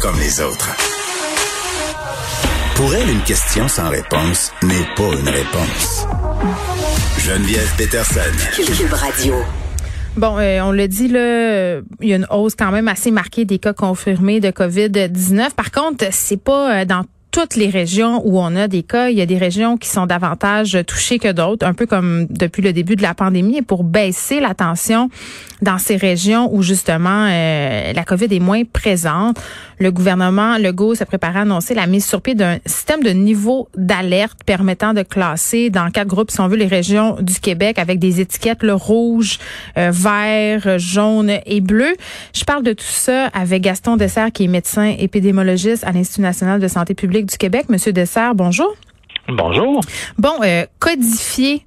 comme les autres. Pour elle, une question sans réponse n'est pas une réponse. Geneviève Peterson. Cube Radio. Bon, euh, on l'a dit, là, il y a une hausse quand même assez marquée des cas confirmés de COVID-19. Par contre, c'est pas euh, dans toutes les régions où on a des cas, il y a des régions qui sont davantage touchées que d'autres, un peu comme depuis le début de la pandémie. Et pour baisser la tension dans ces régions où justement euh, la COVID est moins présente, le gouvernement Legault se prépare à annoncer la mise sur pied d'un système de niveau d'alerte permettant de classer dans quatre groupes, si on veut, les régions du Québec avec des étiquettes le rouge, euh, vert, jaune et bleu. Je parle de tout ça avec Gaston Dessert, qui est médecin épidémiologiste à l'Institut national de santé publique du Québec. Monsieur Dessert, bonjour. Bonjour. Bon, euh, codifier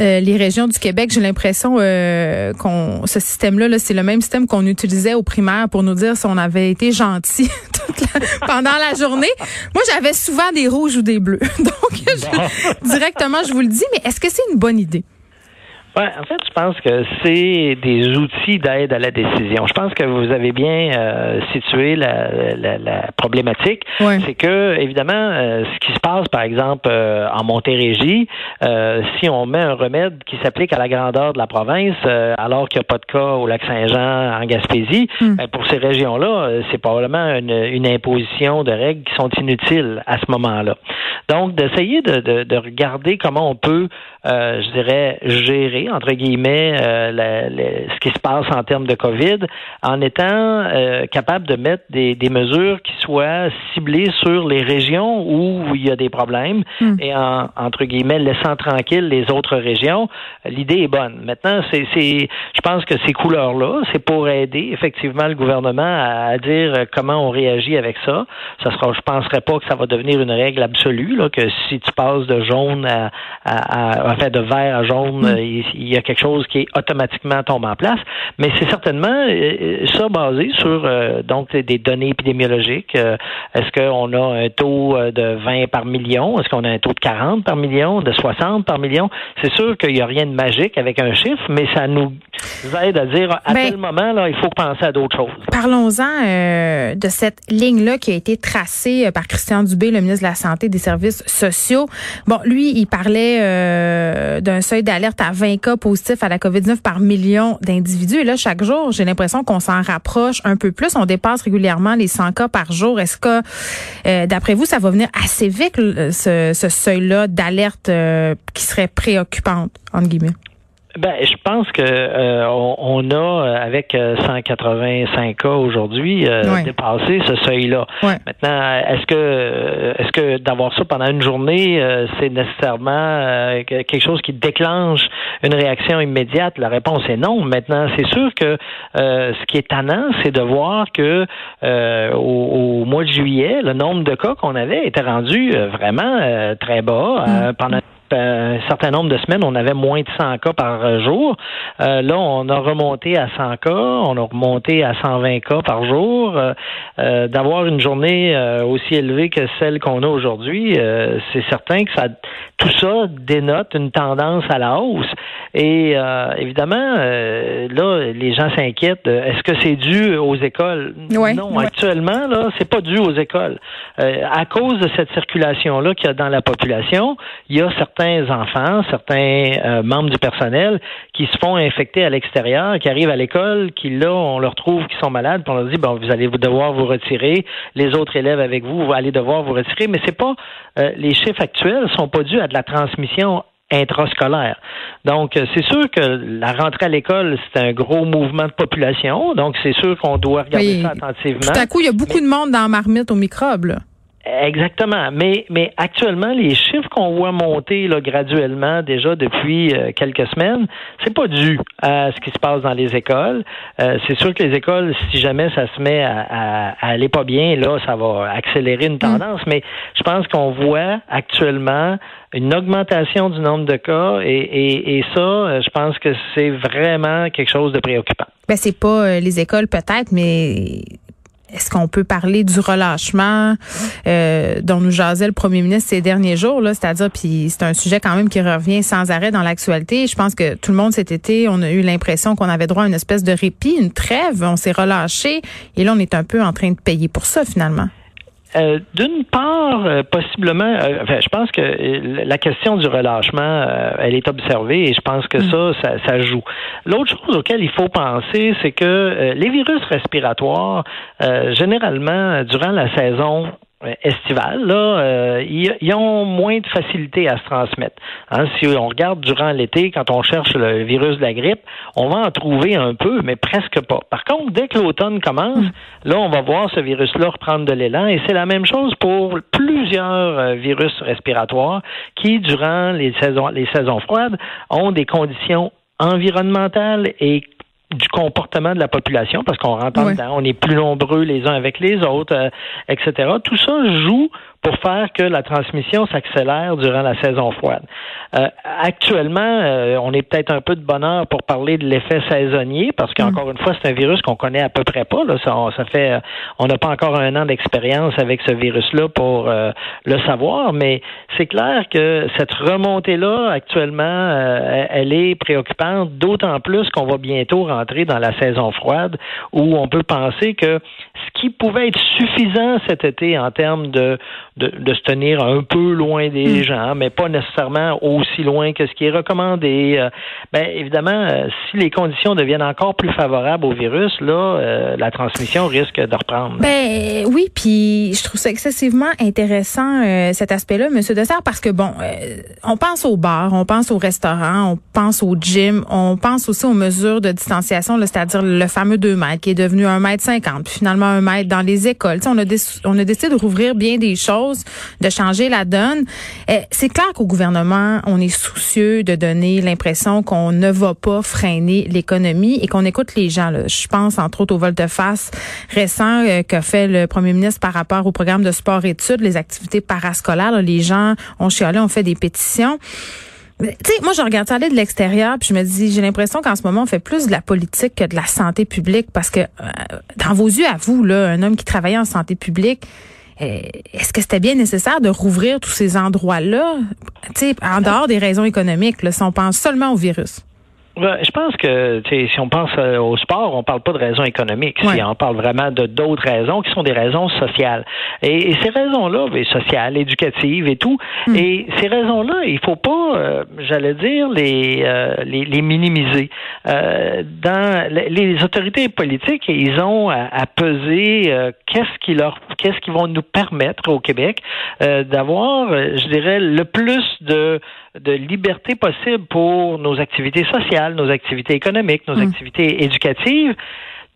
euh, les régions du Québec, j'ai l'impression euh, qu'on ce système-là, -là, c'est le même système qu'on utilisait au primaire pour nous dire si on avait été gentil pendant la journée. Moi, j'avais souvent des rouges ou des bleus. Donc, directement, je vous le dis, mais est-ce que c'est une bonne idée? Ouais, en fait, je pense que c'est des outils d'aide à la décision. Je pense que vous avez bien euh, situé la, la, la problématique. C'est que, évidemment, euh, ce qui se passe, par exemple, euh, en Montérégie, si on met un remède qui s'applique à la grandeur de la province, alors qu'il n'y a pas de cas au lac Saint-Jean, en Gaspésie, hmm. ben, pour ces régions-là, c'est probablement une, une, imposition de règles qui sont inutiles à ce moment-là. Donc, d'essayer de, de, de regarder comment on peut, je dirais, gérer entre guillemets, euh, ce qui se passe en termes de COVID, en étant euh, capable de mettre des, mesures qui soient ciblées sur les régions où il y a des problèmes hmm. et en, entre guillemets, laissant tranquille les autres régions. L'idée est bonne. Maintenant, c'est, je pense que ces couleurs-là, c'est pour aider effectivement le gouvernement à, dire comment on réagit avec ça. Ça sera, je penserais pas que ça va devenir une règle absolue, là, que si tu passes de jaune à, à, fait, de vert à jaune, hmm il y a quelque chose qui est automatiquement tombé en place. Mais c'est certainement euh, ça basé sur euh, donc des données épidémiologiques. Euh, est-ce qu'on a un taux de 20 par million? Est-ce qu'on a un taux de 40 par million, de 60 par million? C'est sûr qu'il n'y a rien de magique avec un chiffre, mais ça nous aide à dire à ben, tel moment, là, il faut penser à d'autres choses. Parlons-en de cette ligne-là qui a été tracée par Christian Dubé, le ministre de la Santé et des Services sociaux. Bon, lui, il parlait d'un seuil d'alerte à 20 cas positifs à la COVID-19 par million d'individus. Et là, chaque jour, j'ai l'impression qu'on s'en rapproche un peu plus. On dépasse régulièrement les 100 cas par jour. Est-ce que, euh, d'après vous, ça va venir assez vite, ce, seuil-là d'alerte euh, qui serait préoccupante, entre guillemets? Ben, je pense que euh, on, a avec 185 cas aujourd'hui dépassé ce seuil-là. Maintenant, est-ce que est-ce que d'avoir ça pendant une journée, c'est nécessairement quelque chose qui déclenche une réaction immédiate? La réponse est non. Maintenant, c'est sûr que ce qui est tannant, c'est de voir que au, mois de juillet, le nombre de cas qu'on avait était rendu vraiment très bas mm. pendant un certain nombre de semaines, on avait moins de 100 cas par euh, jour. Euh, là, on a remonté à 100 cas, on a remonté à 120 cas par jour. Euh, d'avoir une journée aussi élevée que celle qu'on a aujourd'hui, c'est certain que ça, tout ça dénote une tendance à la hausse. Et évidemment, là, les gens s'inquiètent. Est-ce que c'est dû aux écoles? Non, actuellement, là, c'est pas dû aux écoles. à cause de cette circulation-là qu'il y a dans la population, il y a certains certains enfants, certains euh, membres du personnel qui se font infecter à l'extérieur, qui arrivent à l'école, qui là, on leur trouve qu'ils sont malades, puis on leur dit bon, vous allez devoir vous retirer, les autres élèves avec vous, vous allez devoir vous retirer, mais c'est pas euh, les chiffres actuels sont pas dus à de la transmission intrascolaire. Donc, euh, c'est sûr que la rentrée à l'école, c'est un gros mouvement de population. Donc, c'est sûr qu'on doit regarder ça attentivement. Tout à coup, il y a beaucoup de monde dans la marmite aux microbes. Là. Exactement. Mais, mais actuellement, les chiffres qu'on voit monter là, graduellement déjà depuis euh, quelques semaines, c'est pas dû à ce qui se passe dans les écoles. Euh, c'est sûr que les écoles, si jamais ça se met à, aller pas bien, là, ça va accélérer une mm. tendance. Mais je pense qu'on voit actuellement une augmentation du nombre de cas et, et, et ça, euh, je pense que c'est vraiment quelque chose de préoccupant. Ben c'est pas les écoles peut-être, mais est-ce qu'on peut parler du relâchement? Euh, dont nous jasait le premier ministre ces derniers jours, là, c'est-à-dire, puis c'est un sujet quand même qui revient sans arrêt dans l'actualité. Je pense que tout le monde cet été, on a eu l'impression qu'on avait droit à une espèce de répit, une trêve, on s'est relâché, et là, on est un peu en train de payer pour ça finalement. Euh, d'une part, euh, possiblement, euh, enfin, je pense que la question du relâchement, elle est observée et je pense que mm. ça, ça, joue. L'autre chose auquel il faut penser, c'est que les virus respiratoires, généralement, durant la saison estivale, là, euh, ils, ont moins de facilité à se transmettre. Hein, si on regarde durant l'été, quand on cherche le virus de la grippe, on va en trouver un peu, mais presque pas. Par contre, dès que l'automne commence, hmm. là, on va voir ce virus-là reprendre de l'élan, et c'est la même chose pour plusieurs euh, virus respiratoires qui, durant les saisons, les saisons froides, ont des conditions environnementales et du comportement de la population, parce qu'on rentre dedans, on est plus nombreux les uns avec les autres, euh, etc. Tout ça joue pour faire que la transmission s'accélère durant la saison froide. Euh, actuellement, euh, on est peut-être un peu de bonheur pour parler de l'effet saisonnier, parce qu'encore mm. une fois, c'est un virus qu'on connaît à peu près pas. Là. Ça, ça fait, on n'a pas encore un an d'expérience avec ce virus-là pour euh, le savoir, mais c'est clair que cette remontée-là, actuellement, elle est préoccupante, d'autant plus qu'on va bientôt rentrer dans la saison froide, où on peut penser que ce qui pouvait être suffisant cet été en termes de de, se tenir un peu loin des hmm. gens, mais pas nécessairement aussi loin que ce qui est recommandé. Euh, ben, évidemment, euh, si les conditions deviennent encore plus favorables au virus, là, euh, la transmission risque de reprendre. Ben oui, puis je trouve ça excessivement intéressant cet aspect-là, Monsieur Dessert, parce que bon, on pense aux bars, on pense aux restaurants, on pense au gym, on pense aussi aux mesures de distanciation, c'est-à-dire le fameux 2 mètres qui est devenu 1 mètre 50, puis finalement 1 mètre dans les écoles. on a, on a décidé de rouvrir bien des choses de changer la donne. Eh, c'est clair qu'au gouvernement, on est soucieux de donner l'impression qu'on ne va pas freiner l'économie et qu'on écoute les gens. Je pense entre autres au volte-face récent euh, qu'a fait le premier ministre par rapport au programme de sport-études, les activités parascolaires. les gens ont chialé, ont fait des pétitions. Tu sais, moi, je regarde ça aller de l'extérieur, puis je me dis, j'ai l'impression qu'en ce moment, on fait plus de la politique que de la santé publique, parce que euh, dans vos yeux, à vous, là, un homme qui travaillait en santé publique, est-ce que c'était bien nécessaire de rouvrir tous ces endroits-là, en dehors des raisons économiques, là, si on pense seulement au virus? Je pense que si on pense euh, au sport, on parle pas de raisons économiques. on parle vraiment de d'autres raisons qui sont des raisons sociales. Et, ces raisons-là, ben, sociales, éducatives et tout. Hmm. Et ces raisons-là, il faut pas, euh, j'allais dire, les, euh, les, les, minimiser. dans les, autorités politiques, ils ont à, à peser qu'est-ce qui leur, qu'est-ce qui vont nous permettre au Québec d'avoir, je dirais, le plus de de liberté possible pour nos activités sociales, nos activités économiques, nos hmm. activités éducatives,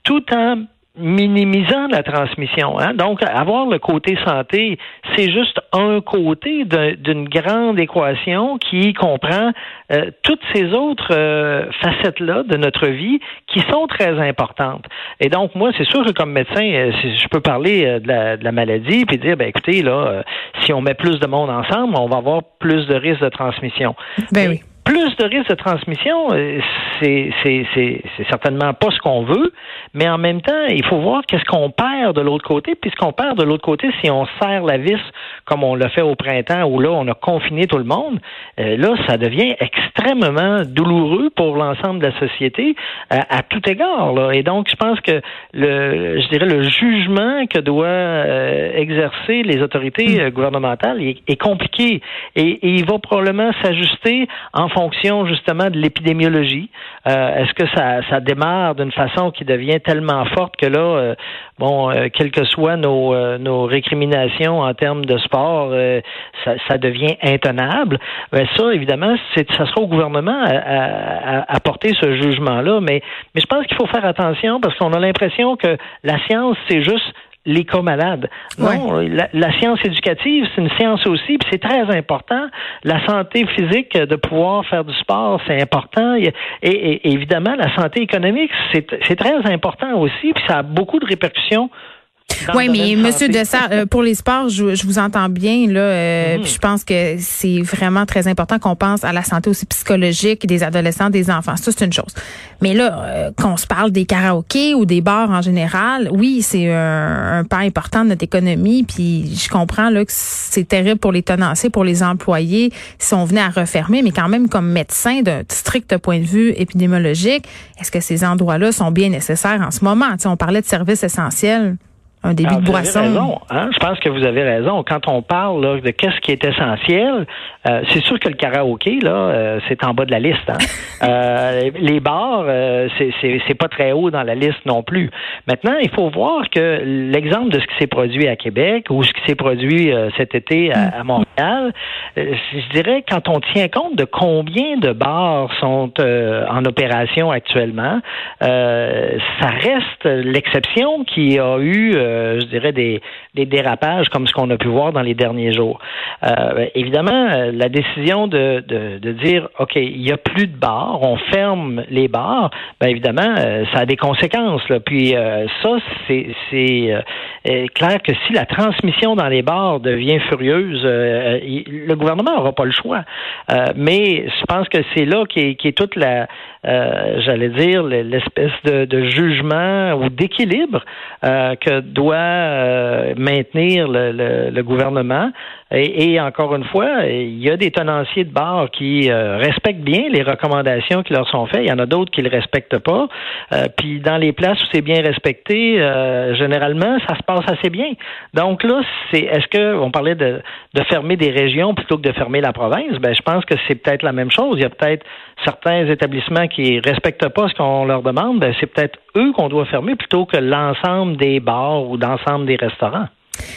tout en minimisant la transmission. Hein? Donc, avoir le côté santé, c'est juste un côté d'une grande équation qui comprend euh, toutes ces autres euh, facettes-là de notre vie qui sont très importantes. Et donc, moi, c'est sûr que comme médecin, euh, je peux parler de la, de, la, maladie puis dire, ben écoutez, là, si on met plus de monde ensemble, on va avoir plus de risques de transmission. Ben oui plus de risques de transmission, euh, c'est, c'est, c'est, certainement pas ce qu'on veut, mais en même temps, il faut voir qu'est-ce qu'on perd de l'autre côté, puis ce qu'on perd de l'autre côté, si on serre la vis comme on l'a fait au printemps, où là, on a confiné tout le monde, euh, là, ça devient extrêmement douloureux pour l'ensemble de la société euh, à tout égard. Là. Et donc, je pense que le, je dirais, le jugement que doit exercer les autorités mm. gouvernementales est, est compliqué et, et, il va probablement s'ajuster en fonction justement de l'épidémiologie. Euh, est-ce que ça, ça démarre d'une façon qui devient tellement forte que là, euh, bon, euh, quelles que soient nos, nos récriminations en termes de sport, ça, devient intenable? Ben ça, évidemment, ça sera au gouvernement à, à, à porter ce jugement-là. Mais, mais je pense qu'il faut faire attention parce qu'on a l'impression que la science, c'est juste les cas malades. Non, la, science éducative, c'est une science aussi, puis c'est très important. La santé physique, de pouvoir faire du sport, c'est important. Et, et, évidemment, la santé économique, c'est très important aussi, puis ça a beaucoup de répercussions Oui, mais Monsieur Dessert, euh, pour les sports, je, je, vous entends bien là. Euh, mhm. Je pense que c'est vraiment très important qu'on pense à la santé aussi psychologique des adolescents, des enfants. Ça, c'est une chose. Mais là, euh, qu'on se parle des karaokés ou des bars en général, oui, c'est un, un, pas important de notre économie. Puis je comprends là que c'est terrible pour les tenanciers, pour les employés, si on venait à refermer. Mais quand même, comme médecin d'un strict point de vue épidémiologique, est-ce que ces endroits-là sont bien nécessaires en ce moment? Tu on parlait de services essentiels un de boisson. Raison, hein? Je pense que vous avez raison. Quand on parle de qu'est-ce qui est essentiel, euh, c'est sûr que le karaoké, là, euh, c'est en bas de la liste. Hein? euh, les bars, c'est pas très haut dans la liste non plus. Maintenant, il faut voir que l'exemple de ce qui s'est produit à Québec ou ce qui s'est produit cet été à, à Montréal, je dirais quand on tient compte de combien de bars sont en opération actuellement, ça reste l'exception qui a eu euh, je dirais, des, dérapages comme ce qu'on a pu voir dans les derniers jours. Euh, évidemment, euh, la décision de, de, dire, OK, il n'y a plus de bars, on ferme les bars, bien évidemment, ça a des conséquences. Là. Puis ça, c'est clair que si la transmission dans les bars devient furieuse, le gouvernement n'aura pas le choix. mais je pense que c'est là qui est, toute la, j'allais dire, l'espèce de, jugement ou d'équilibre que doit euh, maintenir le, gouvernement. Et, encore une fois, il y a des tenanciers de bars qui euh, respectent bien les recommandations qui leur sont faites. Il y en a d'autres qui ne le respectent pas. Euh, puis dans les places où c'est bien respecté, généralement, ça se passe assez bien. Donc là, c'est est-ce que on parlait de, de fermer des régions plutôt que de fermer la province? Ben, je pense que c'est peut-être la même chose. Il y a peut-être certains établissements qui respectent pas ce qu'on leur demande. Ben, c'est peut-être eux qu'on doit fermer plutôt que l'ensemble des bars ou d'ensemble des restaurants.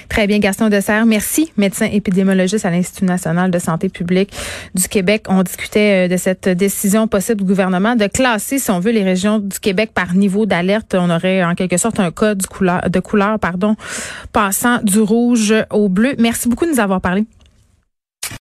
Très bien, Gaston Dessert. Merci, médecin épidémiologiste à l'Institut national de santé publique du Québec. On discutait euh, de cette décision possible du gouvernement de classer, si on veut, les régions du Québec par niveau d'alerte. On aurait en quelque sorte un code de couleur, pardon, passant du rouge au bleu. Merci beaucoup de nous avoir parlé.